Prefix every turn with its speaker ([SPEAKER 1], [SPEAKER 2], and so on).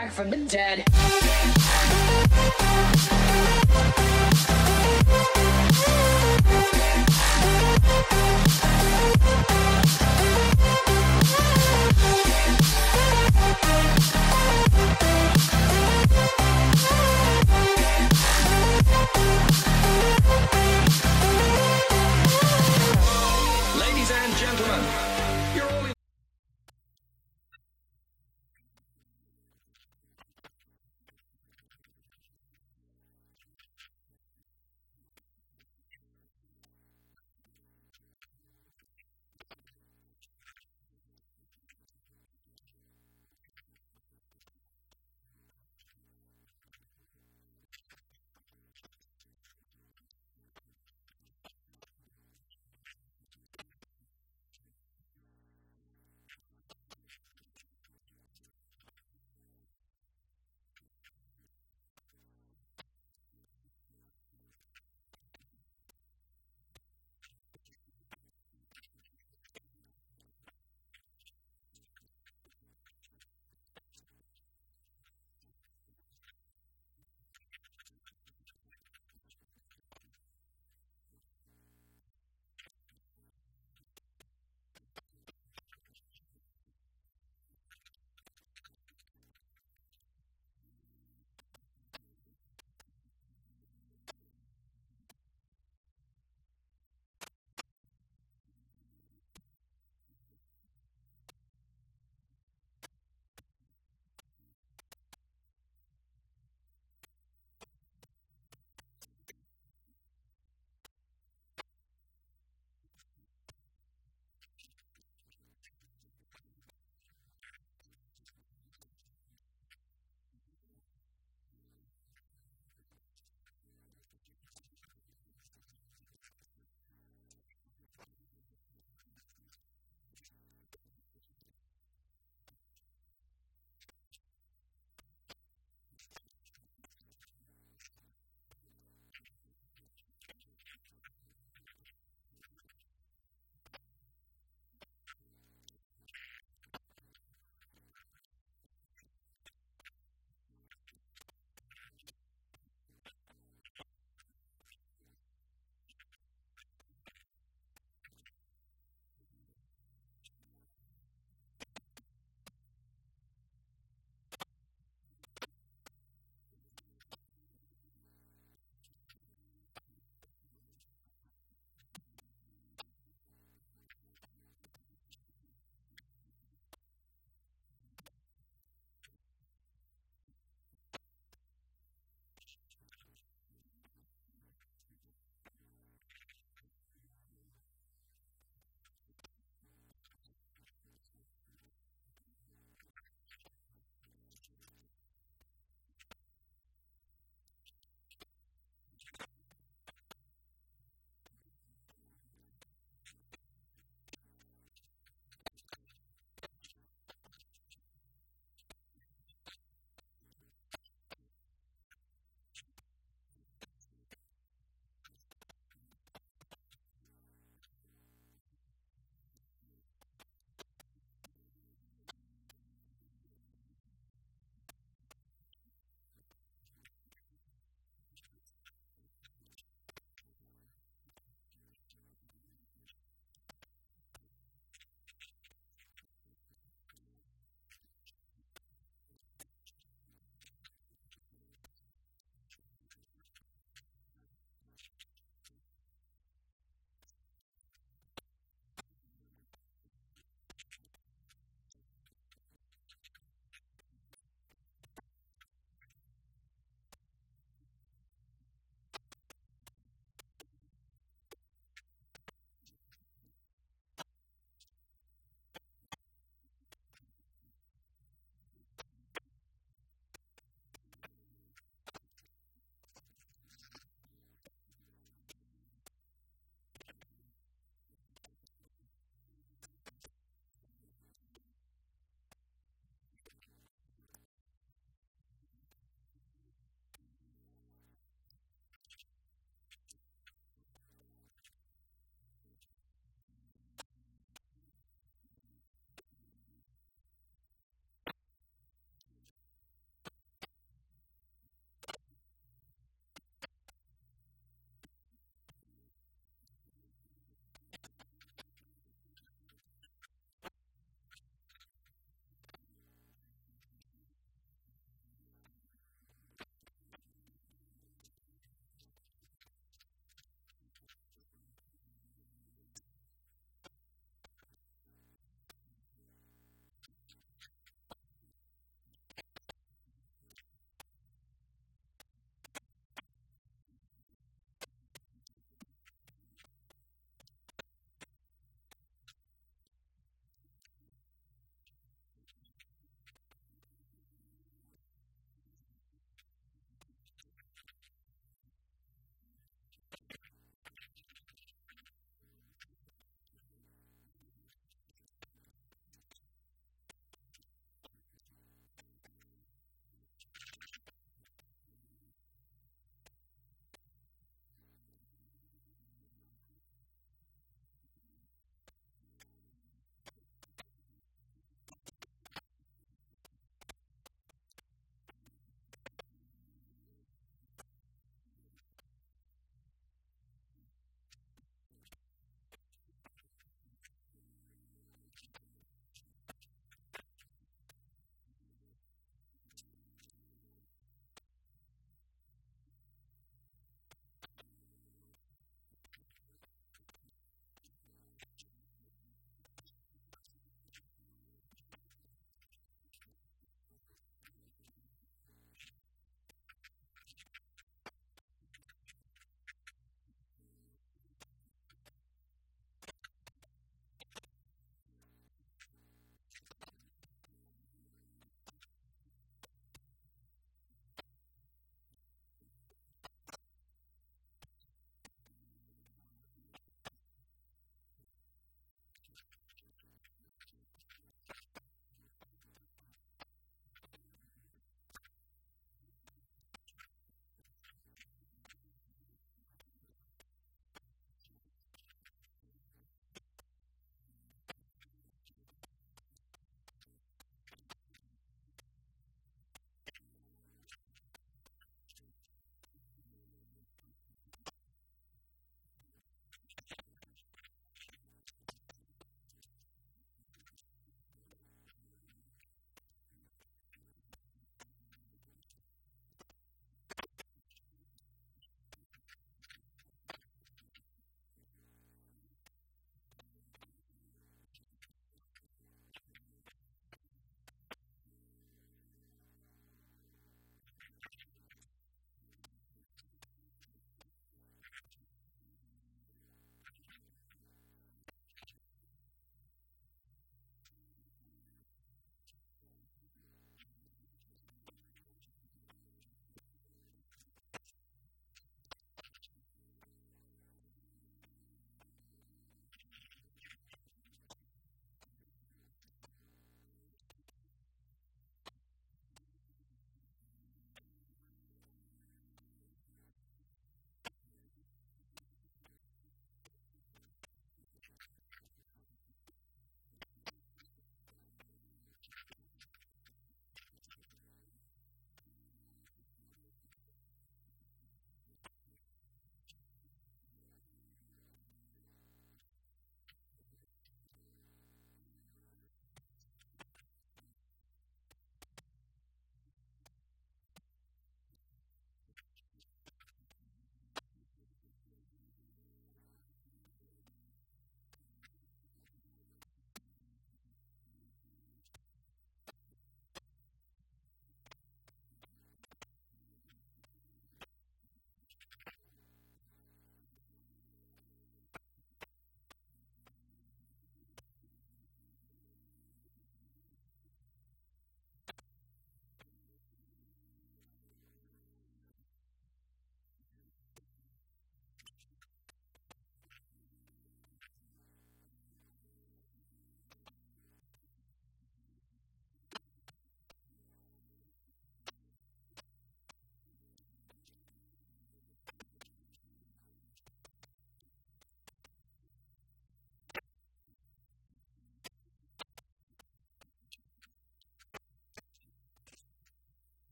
[SPEAKER 1] Back from the dead.